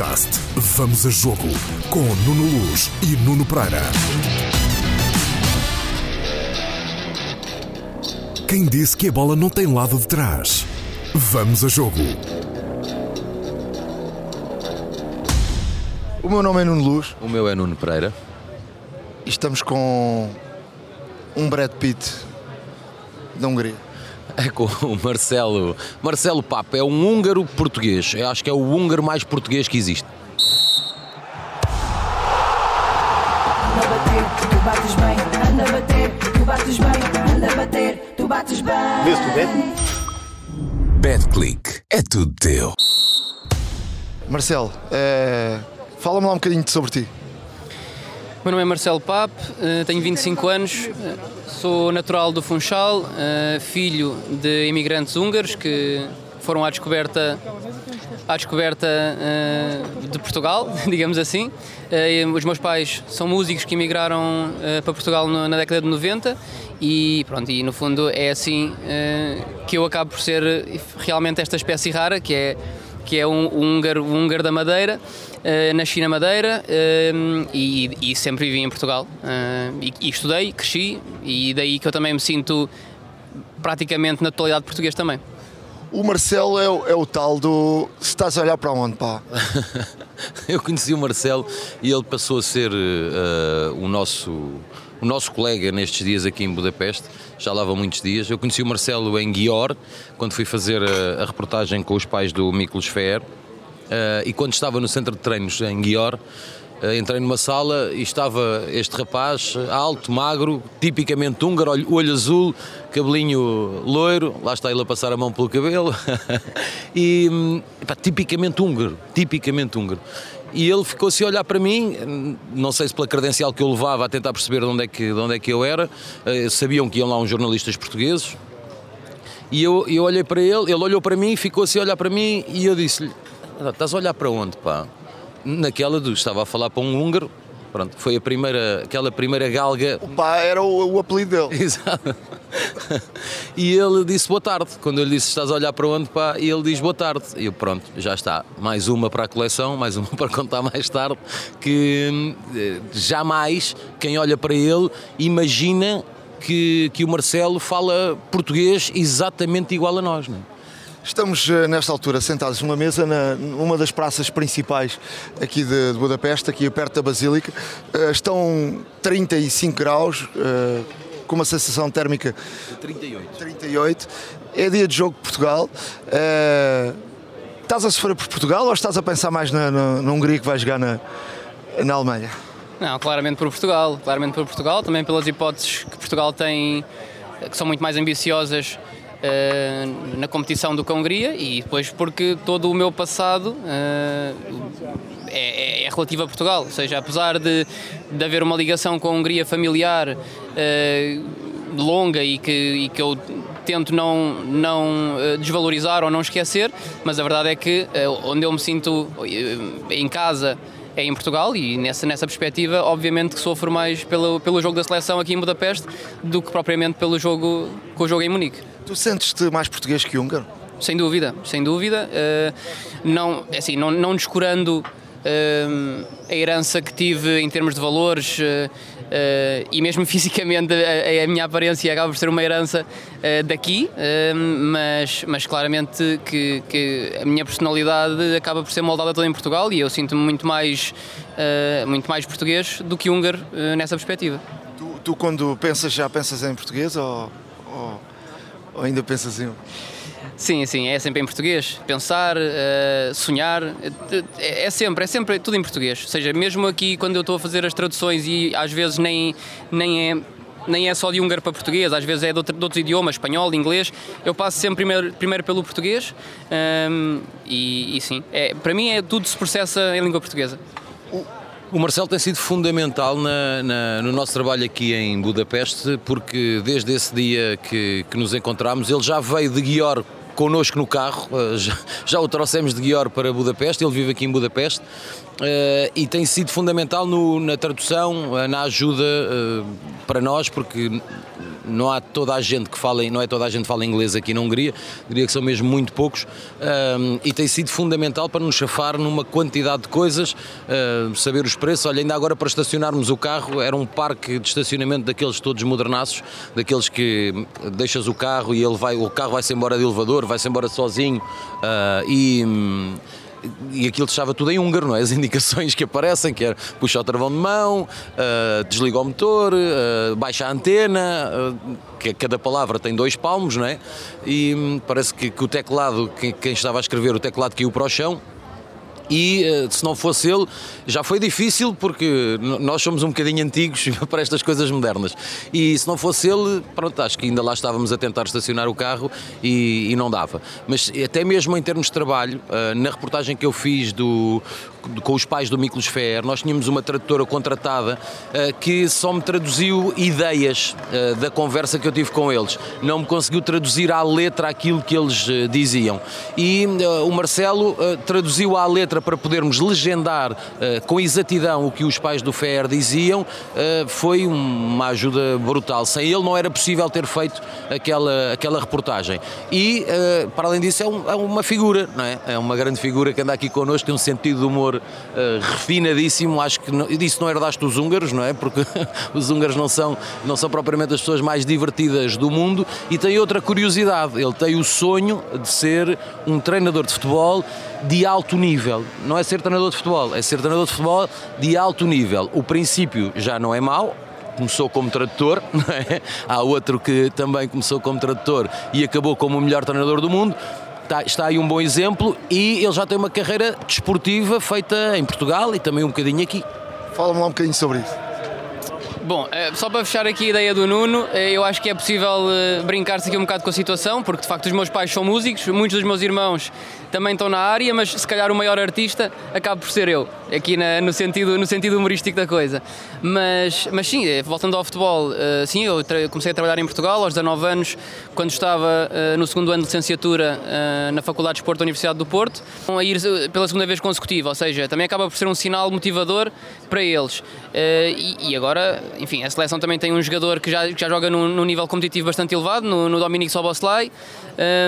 Podcast Vamos a Jogo com Nuno Luz e Nuno Pereira. Quem disse que a bola não tem lado de trás? Vamos a Jogo. O meu nome é Nuno Luz O meu é Nuno Pereira. e estamos com um Brad Pitt da Hungria. É com o Marcelo. Marcelo Papa é um húngaro português. Eu acho que é o húngaro mais português que existe. Anda a bater, tu bates bem. Anda a bater, tu bates bem. Anda a bater, tu bates bem. BetClick. É tudo teu. Marcelo, eh, fala-me lá um bocadinho sobre ti. O meu nome é Marcelo Pape, eh, tenho 25 anos, eh, sou natural do Funchal, eh, filho de imigrantes húngaros que foram à descoberta, à descoberta de Portugal, digamos assim. Os meus pais são músicos que emigraram para Portugal na década de 90 e pronto, e no fundo é assim que eu acabo por ser realmente esta espécie rara, que é que é um, um húngaro, um húngaro da Madeira, eh, nasci na Madeira eh, e, e sempre vivi em Portugal. Eh, e, e estudei, cresci e daí que eu também me sinto praticamente na totalidade português também. O Marcelo é, o- é o tal do. Se estás a olhar para onde, pá? Eu conheci o Marcelo e ele passou a ser o, nosso, o nosso colega nestes dias aqui em Budapeste. Já lá vão muitos dias. Eu conheci o Marcelo em Guior, quando fui fazer a, a reportagem com os pais do Miklos Fer. Eh, e quando estava no centro de treinos em Guior, eh, entrei numa sala e estava este rapaz eh, alto, magro, tipicamente húngaro, olho, olho azul, cabelinho loiro, lá está ele a passar a mão pelo cabelo, e hum, tipicamente húngaro, tipicamente húngaro. E ele ficou assim a olhar para mim, não sei se pela credencial que eu levava a tentar perceber de onde é que, de onde é que eu era, eh, sabiam que iam lá uns jornalistas portugueses, e eu, eu olhei para ele, ele olhou para mim, ficou assim a olhar para mim e eu disse-lhe: "Ah, Estás a olhar para onde, pá? Naquela do estava a falar para um húngaro, pronto, foi a primeira, aquela primeira galga. O pá era o, o apelido dele. Exato. E ele disse boa tarde. Quando eu lhe disse estás a olhar para onde, pá, e ele diz boa tarde. E eu, pronto, já está. Mais uma para a coleção, mais uma para contar mais tarde. Que eh, jamais quem olha para ele imagina que, que o Marcelo fala português exatamente igual a nós. Não é? Estamos eh, nesta altura sentados numa mesa na- numa das praças principais aqui de, de Budapeste, aqui perto da Basílica. Eh, estão 35 graus, eh, com uma sensação térmica 38. 38. É dia de jogo de Portugal. Estás a sofrer por Portugal ou estás a pensar mais na, na, na Hungria que vai jogar na, na Alemanha? Não, claramente por Portugal, claramente por Portugal, também pelas hipóteses que Portugal tem, que são muito mais ambiciosas eh, na competição do Hungria e depois porque todo o meu passado eh, é, é- é relativo a Portugal, ou seja, apesar de, de haver uma ligação com a Hungria familiar eh, longa e que, e que eu tento não, não desvalorizar ou não esquecer, mas a verdade é que onde eu me sinto em casa é em Portugal e nessa, nessa perspectiva, obviamente que sofro mais pelo, pelo jogo da seleção aqui em Budapeste do que propriamente pelo jogo com o jogo em Munique. Tu sentes-te mais português que húngaro? Sem dúvida, sem dúvida. Eh, não, é assim, não, não descurando a herança que tive em termos de valores eh, eh, e mesmo fisicamente a, minha aparência acaba por ser uma herança eh, daqui, mas, mas claramente que, que a minha personalidade acaba por ser moldada toda em Portugal e eu sinto-me muito mais, muito mais português do que húngaro nessa perspectiva. Tu, tu quando pensas, já pensas em português ou, ou- ou ainda pensas em. Sim, sim, é sempre em português. Pensar, eh, sonhar, é, é sempre, é sempre tudo em português. Ou seja, mesmo aqui quando eu estou a fazer as traduções e às vezes nem, nem é. Nem é só de húngaro para português, às vezes é de, outro, de outros idiomas, espanhol, inglês. Eu passo sempre primeiro, primeiro pelo português ehm, e, e sim, é, para mim é tudo se processa em língua portuguesa. O Marcelo tem sido fundamental na- na- no nosso trabalho aqui em Budapeste, porque desde esse dia que, que nos encontramos, ele já veio de Guior connosco no carro, eh, já, já o trouxemos de Guior para Budapeste, ele vive aqui em Budapeste, eh, e tem sido fundamental no- na tradução, eh, na ajuda para nós, porque não há toda a gente que fala, não é toda a gente que fala inglês aqui na Hungria, diria que são mesmo muito poucos, um, e tem sido fundamental para nos chafar numa quantidade de coisas, saber os preços. Olha, ainda agora para estacionarmos o carro, era um parque de estacionamento daqueles todos modernaços, daqueles que deixas o carro e ele vai, o carro vai-se embora de elevador, vai-se embora sozinho uh, e. Um, e aquilo estava tudo em húngaro, não é? As indicações que aparecem, que é puxa o travão de mão, uh, desliga o motor, uh, baixa a antena, uh, que cada palavra tem dois palmos, não é? E hum, parece que, que o teclado, quem, quem estava a escrever o teclado caiu para o chão e eh, se não fosse ele já foi difícil porque nós somos um bocadinho antigos para estas coisas modernas e se não fosse ele, pronto, acho que ainda lá estávamos a tentar estacionar o carro e, e não dava. Mas até mesmo em termos de trabalho, eh, na reportagem que eu fiz do com os pais do Miklos Fer, nós tínhamos uma tradutora contratada uh, que só me traduziu ideias uh, da conversa que eu tive com eles. Não me conseguiu traduzir à letra aquilo que eles uh, diziam. E o Marcelo traduziu à letra para podermos legendar com exatidão o que os pais do Fer diziam. foi uma ajuda brutal. Sem ele não era possível ter feito aquela, aquela reportagem. E, para além disso, é, um, é, uma figura, não é? É uma grande figura que anda aqui connosco, tem um sentido de humor humor uh, refinadíssimo. Acho que não, disso não herdaste os húngaros, não é? Porque os húngaros não são, não são propriamente as pessoas mais divertidas do mundo. E tem outra curiosidade: ele tem o sonho de ser um treinador de futebol de alto nível. Não é ser treinador de futebol, é ser treinador de futebol de alto nível. O princípio já não é mau, começou como tradutor, é? há outro que também começou como tradutor e acabou como o melhor treinador do mundo está, está aí um bom exemplo e ele já tem uma carreira desportiva feita em Portugal e também um bocadinho aqui. Fala-me lá um bocadinho sobre isso. Bom, eh, só para fechar aqui a ideia do Nuno, eh, eu acho que é possível eh, brincar-se aqui um bocado com a situação, porque de facto os meus pais são músicos, muitos dos meus irmãos também estão na área, mas se calhar o maior artista acaba por ser eu, aqui na, no, sentido, no sentido humorístico da coisa. Mas, mas sim, voltando ao futebol, sim, eu comecei a trabalhar em Portugal aos 19 anos, quando estava no segundo ano de licenciatura na Faculdade de Esporte da Universidade do Porto, a ir pela segunda vez consecutiva, ou seja, também acaba por ser um sinal motivador para eles. E agora enfim, a seleção também tem um jogador que já, que já joga num, num nível competitivo bastante elevado, no, no Dominic Soboslai,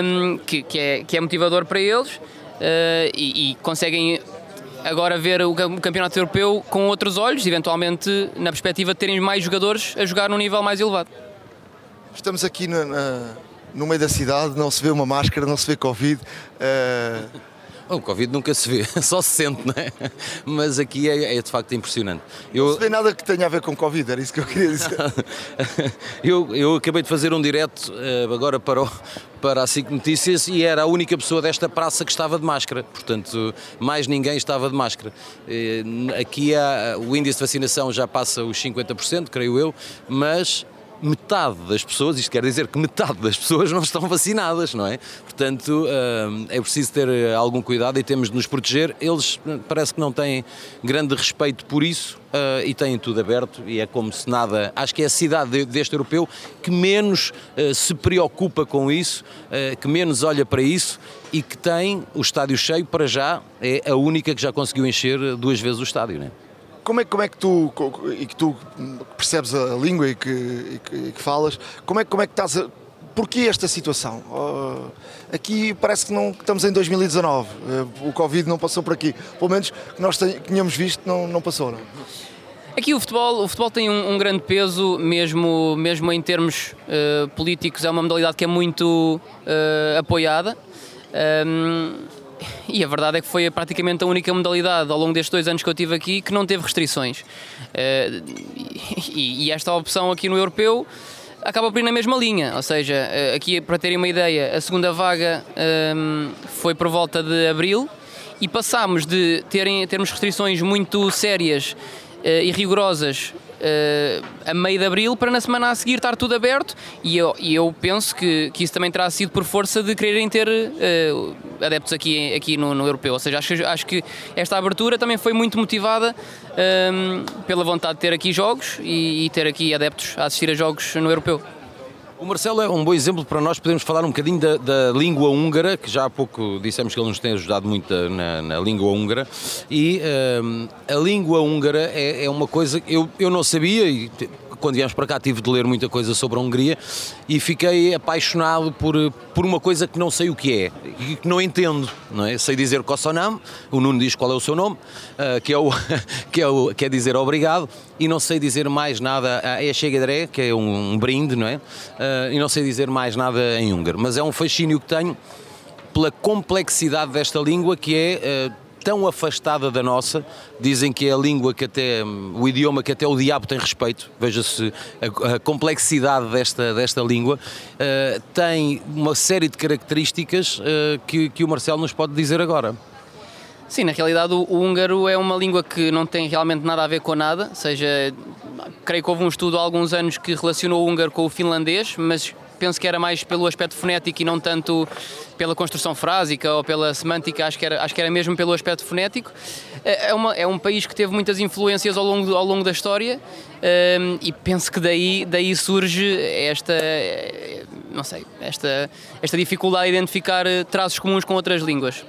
um, que, que, é, que é motivador para eles uh, e, e conseguem agora ver o campeonato europeu com outros olhos, eventualmente na perspectiva de terem mais jogadores a jogar num nível mais elevado. Estamos aqui no, no meio da cidade, não se vê uma máscara, não se vê Covid. Uh o Covid nunca se vê, só se sente, não é? Mas aqui é, é de facto impressionante. Eu... Não se vê nada que tenha a ver com Covid, era isso que eu queria dizer. eu, eu acabei de fazer um direto uh, agora para, o, para a SIC Notícias e era a única pessoa desta praça que estava de máscara, portanto, mais ninguém estava de máscara. Uh, aqui há, o índice de vacinação já passa os 50%, creio eu, mas metade das pessoas, isto quer dizer que metade das pessoas não estão vacinadas, não é? Portanto, hum, é preciso ter eh, algum cuidado e temos de nos proteger. Eles hum, parece que não têm grande respeito por isso uh, e têm tudo aberto e é como se nada. Acho que é a cidade deste europeu que menos uh, se preocupa com isso, que menos olha para isso e que tem o estádio cheio para já, é a única que já conseguiu encher duas vezes o estádio, não é? Como é, como é que tu e que tu percebes a língua e que, e que, e que falas, como é, como é que estás a, Porquê esta situação? Uh, aqui parece que não estamos em 2019. Uh, o Covid não passou por aqui. Pelo menos que nós tínhamos visto, não, não passou. Não? Aqui o futebol, o futebol tem um, um grande peso, mesmo, mesmo em termos uh, políticos, é uma modalidade que é muito apoiada. Um, e a verdade é que foi praticamente a única modalidade ao longo destes dois anos que eu tive aqui que não teve restrições. Eh, e esta opção aqui no europeu acaba por ir na mesma linha, ou seja, eh, aqui para terem uma ideia, a segunda vaga ehm, foi por volta de abril e passámos de terem, termos restrições muito sérias eh, e rigorosas uh, a meio de abril para na semana a seguir estar tudo aberto e eu, e eu penso que, que isso também terá sido por força de quererem ter uh, adeptos aqui, aqui no, no, europeu. Ou seja, acho, acho que esta abertura também foi muito motivada um, ehm, pela vontade de ter aqui jogos e, e ter aqui adeptos a assistir a jogos no europeu. O Marcelo é um bom exemplo para nós podermos falar um bocadinho da, da, língua húngara, que já há pouco dissemos que ele nos tem ajudado muito na, na língua húngara. E um, a língua húngara é, é, uma coisa que eu, eu não sabia, e quando viemos para cá tive de ler muita coisa sobre a Hungria e fiquei apaixonado por, por uma coisa que não sei o que é e que não entendo, não é? Sei dizer Kossonam, o Nuno diz qual é o seu nome, uh, que, é o, que, é o, dizer obrigado, e não sei dizer mais nada, é Chegadré, que é um, um brinde, não é? Uh, e não sei dizer mais nada em húngaro, mas é um fascínio que tenho pela complexidade desta língua que é uh, tão afastada da nossa, dizem que é a língua que até, o idioma que até o diabo tem respeito, veja-se a, a, complexidade desta, desta língua, uh, tem uma série de características uh, que, que o Marcelo nos pode dizer agora. Sim, na realidade o, húngaro é uma língua que não tem realmente nada a ver com nada, ou seja, creio que houve um estudo há alguns anos que relacionou o húngaro com o finlandês, mas penso que era mais pelo aspecto fonético e não tanto pela construção frásica ou pela semântica, acho que era, acho que era mesmo pelo aspecto fonético. É, é uma, é um país que teve muitas influências ao longo, ao longo da história um, e penso que daí, daí surge esta, não sei, esta, esta dificuldade de identificar traços comuns com outras línguas.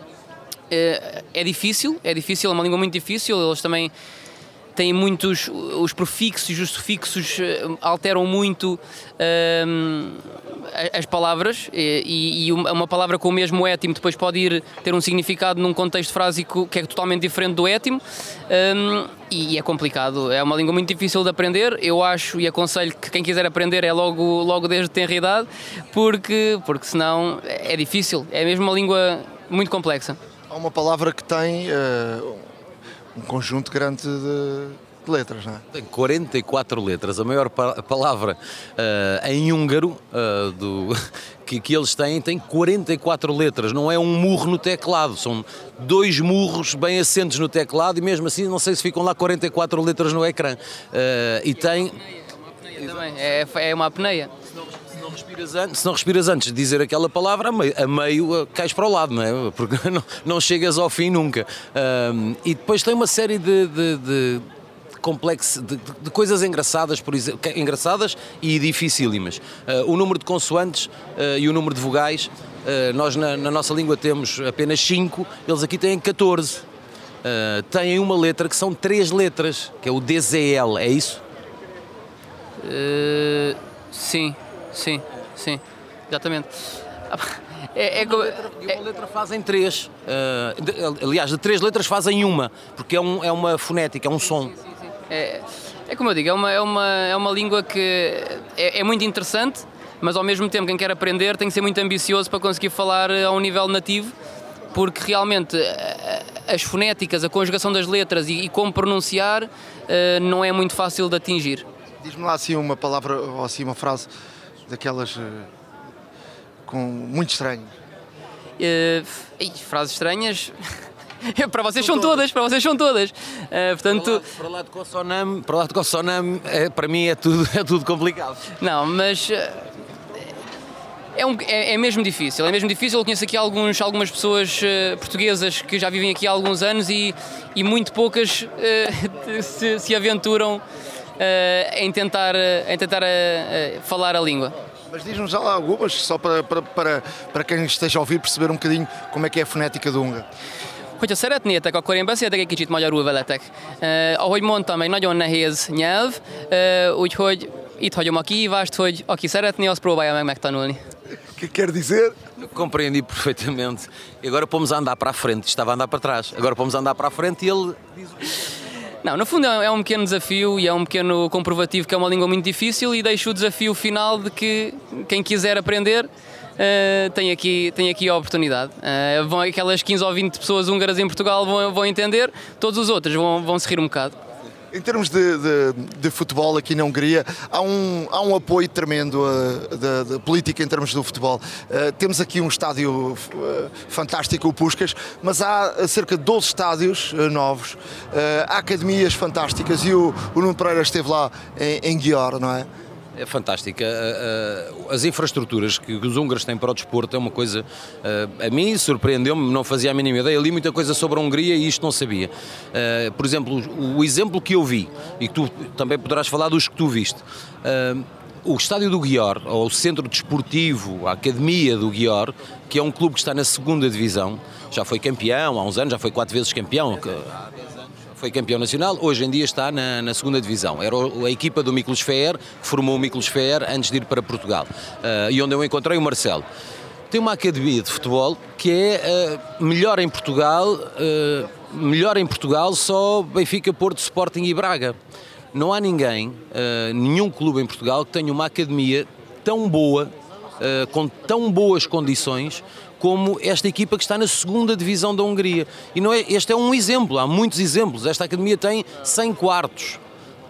É, é difícil, é difícil, é uma língua muito difícil, eles também têm muitos, os prefixos e os sufixos eh, alteram muito um, as palavras e, e, uma palavra com o mesmo étimo depois pode ir ter um significado num contexto frásico que é totalmente diferente do étimo um, e é complicado, é uma língua muito difícil de aprender, eu acho e aconselho que quem quiser aprender é logo, logo desde tenra idade, porque, porque senão é difícil, é mesmo uma língua muito complexa. Há uma palavra que tem uh, um conjunto grande de, de letras, não é? Tem 44 letras. A maior pa palavra uh, em húngaro uh, do, que, que eles têm tem 44 letras. Não é um murro no teclado, são dois murros bem assentes no teclado e mesmo assim não sei se ficam lá 44 letras no ecrã. Uh, e tem. Também, é, é uma apneia respiras antes, se não respiras antes de dizer aquela palavra, a meio, a meio uh, cais para o lado, não é? Porque não, não chegas ao fim nunca. Um, e depois tem uma série de, de, de complexo de, de, coisas engraçadas, por exemplo, engraçadas e dificílimas. Uh, o número de consoantes uh, e o número de vogais, uh, nós na, na, nossa língua temos apenas 5, eles aqui têm 14. Uh, têm uma letra que são três letras, que é o DZL, é isso? sim. Sim, sim, exatamente. É, é, uma letra, e uma é- letra fazem três. Uh, de, aliás, de três letras fazem uma, porque é, um, é uma fonética, é um som. Sim, sim, sim. É, é como eu digo, é uma, é uma, é uma língua que é, é muito interessante, mas ao mesmo tempo quem quer aprender tem que ser muito ambicioso para conseguir falar a um nível nativo, porque realmente as fonéticas, a conjugação das letras e, e como pronunciar uh, não é muito fácil de atingir. Diz-me lá assim uma palavra ou assim uma frase daquelas uh, com muito estranho. Uh, frases estranhas. para vocês são, são todas. todas, para vocês são todas. Uh, portanto, para lá de Kossonam, para lá de Kossonam, é, para mim é tudo, é tudo complicado. Não, mas é, um, é, é, mesmo difícil, é mesmo difícil. Eu conheço aqui alguns, algumas pessoas uh, portuguesas que já vivem aqui há alguns anos e, e muito poucas uh, se, se, aventuram uh, em tentar, em tentar uh, falar a língua. Mas diz-nos já lá algumas, só para, para, para, para quem esteja a ouvir perceber um bocadinho como é que é a fonética do húngaro. Hogyha szeretnétek, akkor én beszéltek egy kicsit magyarul veletek. Uh, ahogy mondtam, egy nagyon nehéz nyelv, uh, úgyhogy itt hagyom a kihívást, hogy aki szeretné, az próbálja meg megtanulni. que quer dizer? Compreendi perfeitamente. E agora pomos a andar para a frente, estava a andar para trás. Agora pomos a andar para a frente e ele diz não, no fundo é um pequeno desafio e é um pequeno comprovativo que é uma língua muito difícil e deixo o desafio final de que quem quiser aprender uh, tem, aqui, tem aqui a oportunidade. Uh, vão, aquelas 15 ou 20 pessoas húngaras em Portugal vão, vão entender, todos os outros vão, vão se rir um bocado. Em termos de, de, de, futebol aqui na Hungria, há um, há um apoio tremendo uh, da, política em termos do futebol. Uh, temos aqui um estádio uh, fantástico, o Puscas, mas há cerca de 12 estádios novos, há academias fantásticas e o, o Nuno Pereira esteve lá em, em Guior, não é? É fantástica. As infraestruturas que os húngaros têm para o desporto é uma coisa. A mim surpreendeu-me, não fazia a mínima ideia. li muita coisa sobre a Hungria e isto não sabia. Por exemplo, o exemplo que eu vi, e tu também poderás falar dos que tu viste. O estádio do Guior, ou o centro desportivo, a academia do Guior, que é um clube que está na segunda divisão, já foi campeão há uns anos, já foi quatro vezes campeão, há 10 anos foi campeão nacional, hoje em dia está na, na segunda divisão. Era a equipa do Miklos Feer, que formou o Miklos Feer antes de ir para Portugal. Ah, e onde eu encontrei o Marcelo. Tem uma academia de futebol que é ah, melhor em Portugal, ah, melhor em Portugal só Benfica, Porto, Sporting e Braga. Não há ninguém, nenhum clube em Portugal que tenha uma academia tão boa, ah, com tão boas condições como esta equipa que está na segunda divisão da Hungria. E não é, este é um exemplo, há muitos exemplos. Esta academia tem 100 quartos,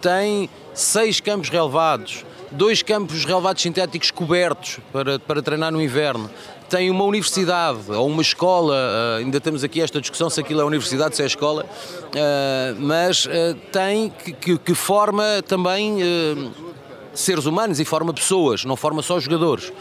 tem seis campos relevados, dois campos relevados sintéticos cobertos para, para treinar no inverno. Tem uma universidade ou uma escola, ah, ainda temos aqui esta discussão se aquilo é universidade, se é escola, ah, mas ah, tem que, que- que forma também seres humanos e forma pessoas, não forma só jogadores.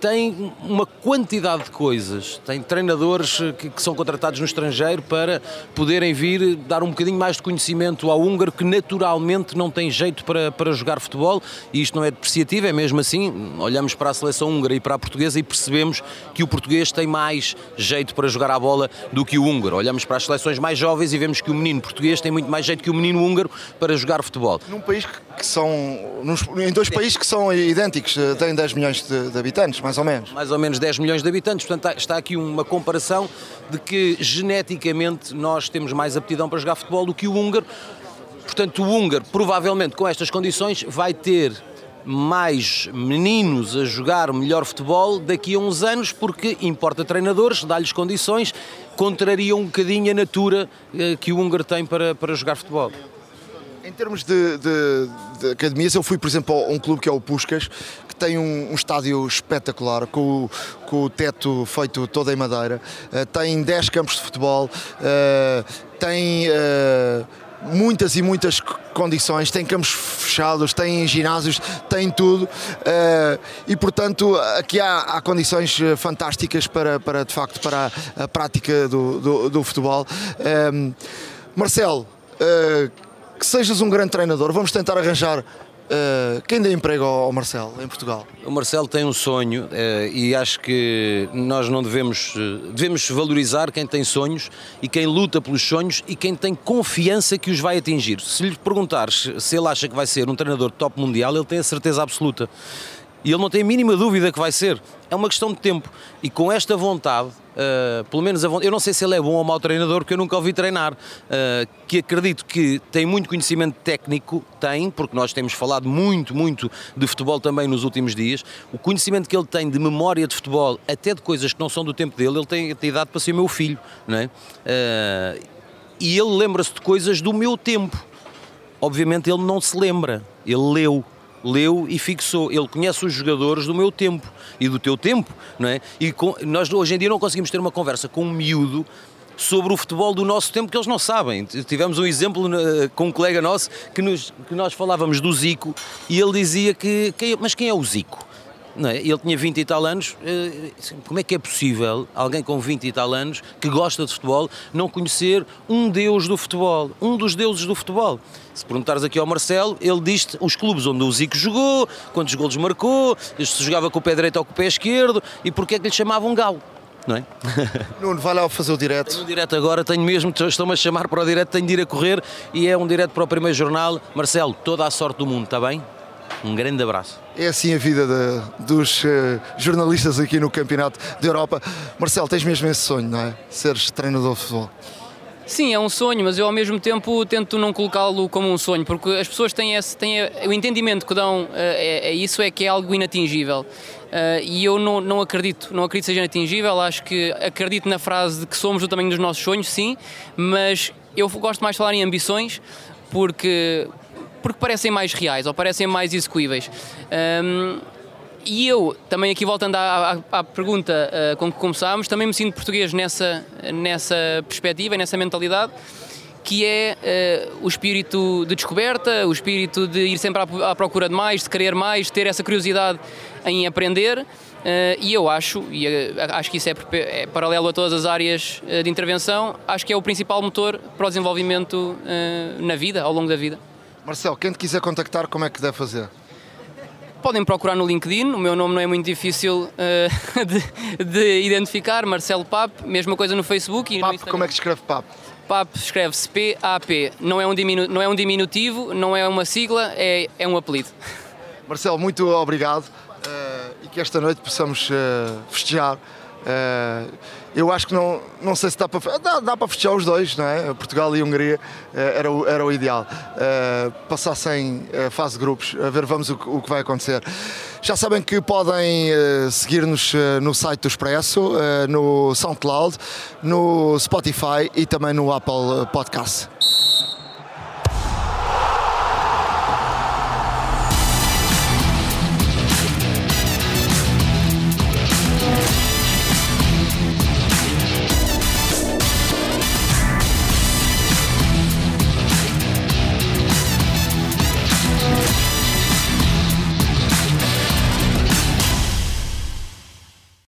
Tem uma quantidade de coisas, tem treinadores uh, que, que são contratados no estrangeiro para poderem vir dar um bocadinho mais de conhecimento ao húngaro que naturalmente não tem jeito para, para jogar futebol e isto não é depreciativo, é mesmo assim. Olhamos para a seleção húngara e para a portuguesa e percebemos que o português tem mais jeito para jogar a bola do que o húngaro. Olhamos para as seleções mais jovens e vemos que o menino português tem muito mais jeito que o menino húngaro para jogar futebol. Num país que que são. nos- em dois países que são idênticos, eh, têm 10 milhões de, de habitantes, mais ou menos. mais ou menos 10 milhões de habitantes, portanto há- está aqui uma comparação de que geneticamente nós temos mais aptidão para jogar futebol do que o húngaro. Portanto, o húngaro, provavelmente com estas condições, vai ter mais meninos a jogar melhor futebol daqui a uns anos, porque importa treinadores, dá-lhes condições, contraria um bocadinho a natura eh, que o húngaro tem para, para jogar futebol. Em termos de, de- de academias, eu fui, por exemplo, a um clube que é o Puscas, que tem um, um estádio espetacular, com o, com o teto feito todo em madeira, eh, tem 10 campos de futebol, eh, tem eh, muitas e muitas condições, tem campos fechados, tem ginásios, tem tudo, e portanto aqui há, há condições fantásticas para, para, de facto, para a, prática do, do, do futebol. Marcelo, que sejas um grande treinador, vamos tentar arranjar eh, quem dê emprego ao Marcelo em Portugal. O Marcelo tem um sonho eh, e acho que nós não devemos eh, devemos valorizar quem tem sonhos e quem luta pelos sonhos e quem tem confiança que os vai atingir. Se lhe perguntares se ele acha que vai ser um treinador top mundial, ele tem a certeza absoluta. E ele não tem a mínima dúvida que vai ser. É uma questão de tempo. E com esta vontade, eh, pelo menos a vontade, eu não sei se ele é bom ou mau treinador, porque eu nunca o vi treinar, eh, que acredito que tem muito conhecimento técnico, tem, porque nós temos falado muito, muito de futebol também nos últimos dias. O conhecimento que ele tem de memória de futebol, até de coisas que não são do tempo dele, ele tem, tem idade para ser meu filho, não é? Eh, e ele lembra-se de coisas do meu tempo. Obviamente ele não se lembra, ele leu. Leu e fixou. Ele conhece os jogadores do meu tempo e do teu tempo, não é? E com- nós hoje em dia não conseguimos ter uma conversa com um miúdo sobre o futebol do nosso tempo que eles não sabem. Tivemos um exemplo eh, com um colega nosso que, nos- que nós falávamos do Zico e ele dizia que. quem- mas quem é o Zico? Não é? Ele tinha 20 e tal anos. eh, Como é que é possível alguém com 20 e tal anos que gosta de futebol não conhecer um deus do futebol? Um dos deuses do futebol. Se perguntares aqui ao Marcelo, ele diz-te os clubes onde o Zico jogou, quantos golos marcou, se jogava com o pé direito ou com o pé esquerdo e porque é que lhe chamavam Galo. Não é? Nuno, vai lá fazer o direto. Tenho um direto agora, tenho mesmo, estão-me a chamar para o direto, tenho de ir a correr e é um direto para o primeiro jornal. Marcelo, toda a sorte do mundo, está bem? Um grande abraço. É assim a vida de- dos eh, jornalistas aqui no Campeonato da Europa. Marcelo, tens mesmo esse sonho, não é? Seres treinador de futebol. Sim, é um sonho, mas eu ao mesmo tempo tento não colocá-lo como um sonho, porque as pessoas têm, esse, têm o entendimento que dão eh, é, é isso é que é algo inatingível. Eh, e eu não, não acredito, não acredito que seja inatingível, acho que acredito na frase de que somos do tamanho dos nossos sonhos, sim, mas eu gosto mais de falar em ambições porque, porque parecem mais reais ou parecem mais execuíveis. Ahm, e eu, também aqui voltando à, à- à pergunta ah, com que começámos, também me sinto português nessa, nessa perspectiva nessa mentalidade, que é ah, o espírito de descoberta, o espírito de ir sempre à, à procura de mais, de querer mais, de ter essa curiosidade em aprender. Ah, e eu acho, e acho que isso é, é paralelo a todas as áreas de intervenção, acho que é o principal motor para o desenvolvimento na vida, ao longo da vida. Marcelo, quem te quiser contactar, como é que deve fazer? Podem procurar no LinkedIn, o meu nome não é muito difícil eh, de, de identificar, Marcelo Pap, mesma coisa no Facebook e no Papo, como é que escreve papo? PAP escreve-se P-A-P. Não, é um diminu- não é um diminutivo, não é uma sigla, é, é um apelido. Marcelo, muito obrigado eh, e que esta noite possamos eh, festejar. Eh, eu acho que não, não sei se dá para dá, dá para festejar os dois, não é? Portugal e Hungria eh, era, o, era o ideal. Eh, passassem a fase de grupos, a ver vamos o, o que vai acontecer. Já sabem que podem eh, seguir-nos eh, no site do Expresso, eh, no SoundCloud, no Spotify e também no Apple Podcast.